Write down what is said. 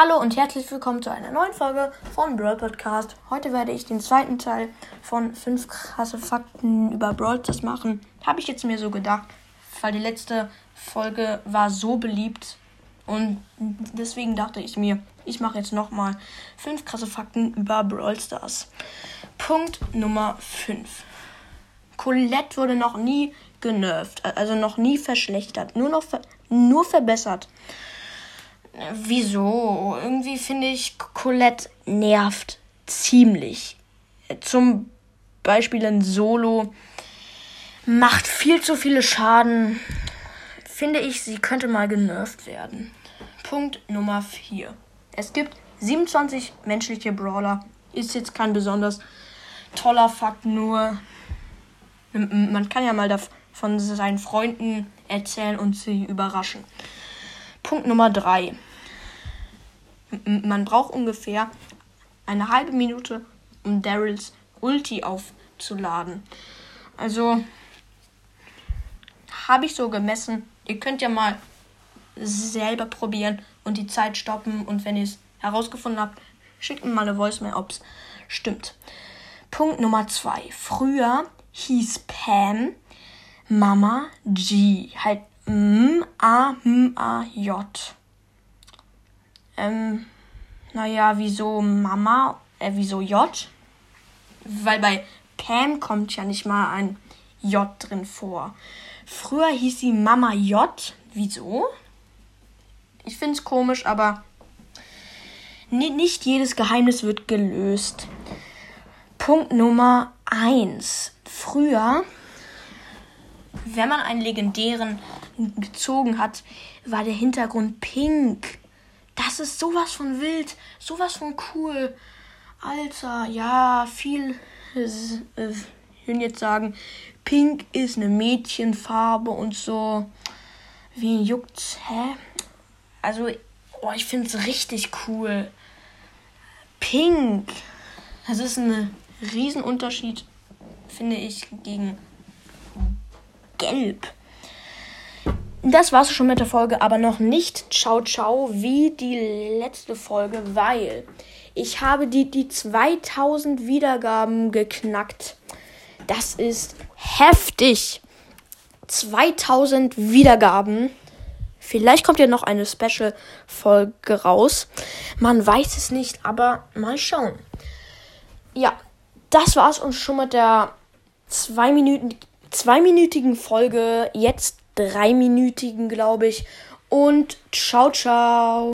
Hallo und herzlich willkommen zu einer neuen Folge von Brawl Podcast. Heute werde ich den zweiten Teil von 5 krasse Fakten über Brawl Stars machen. Habe ich jetzt mir so gedacht, weil die letzte Folge war so beliebt und deswegen dachte ich mir, ich mache jetzt nochmal 5 krasse Fakten über Brawl Stars. Punkt Nummer 5. Colette wurde noch nie genervt, also noch nie verschlechtert, nur noch ver nur verbessert. Wieso? Irgendwie finde ich, Colette nervt ziemlich. Zum Beispiel in Solo macht viel zu viele Schaden. Finde ich, sie könnte mal genervt werden. Punkt Nummer 4. Es gibt 27 menschliche Brawler. Ist jetzt kein besonders toller Fakt, nur man kann ja mal von seinen Freunden erzählen und sie überraschen. Punkt Nummer 3 man braucht ungefähr eine halbe Minute, um Daryls Ulti aufzuladen. Also habe ich so gemessen. Ihr könnt ja mal selber probieren und die Zeit stoppen. Und wenn ihr es herausgefunden habt, schickt mir mal eine Voicemail, ob es stimmt. Punkt Nummer zwei. Früher hieß Pam Mama G. Halt M-A-M-A-J. Ähm, naja, wieso Mama? Äh, wieso J? Weil bei Pam kommt ja nicht mal ein J drin vor. Früher hieß sie Mama J. Wieso? Ich finde es komisch, aber nicht jedes Geheimnis wird gelöst. Punkt Nummer 1. Früher, wenn man einen legendären gezogen hat, war der Hintergrund pink. Das ist sowas von wild, sowas von cool. Alter, ja, viel. Äh, jetzt sagen, Pink ist eine Mädchenfarbe und so. Wie juckt's? Hä? Also, oh, ich finde es richtig cool. Pink. Das ist ein Riesenunterschied, finde ich, gegen Gelb. Das war's schon mit der Folge, aber noch nicht ciao ciao wie die letzte Folge, weil ich habe die, die 2000 Wiedergaben geknackt. Das ist heftig. 2000 Wiedergaben. Vielleicht kommt ja noch eine Special-Folge raus. Man weiß es nicht, aber mal schauen. Ja, das war's und schon mit der zwei Minuten, zweiminütigen Folge. Jetzt dreiminütigen, glaube ich. Und ciao, ciao.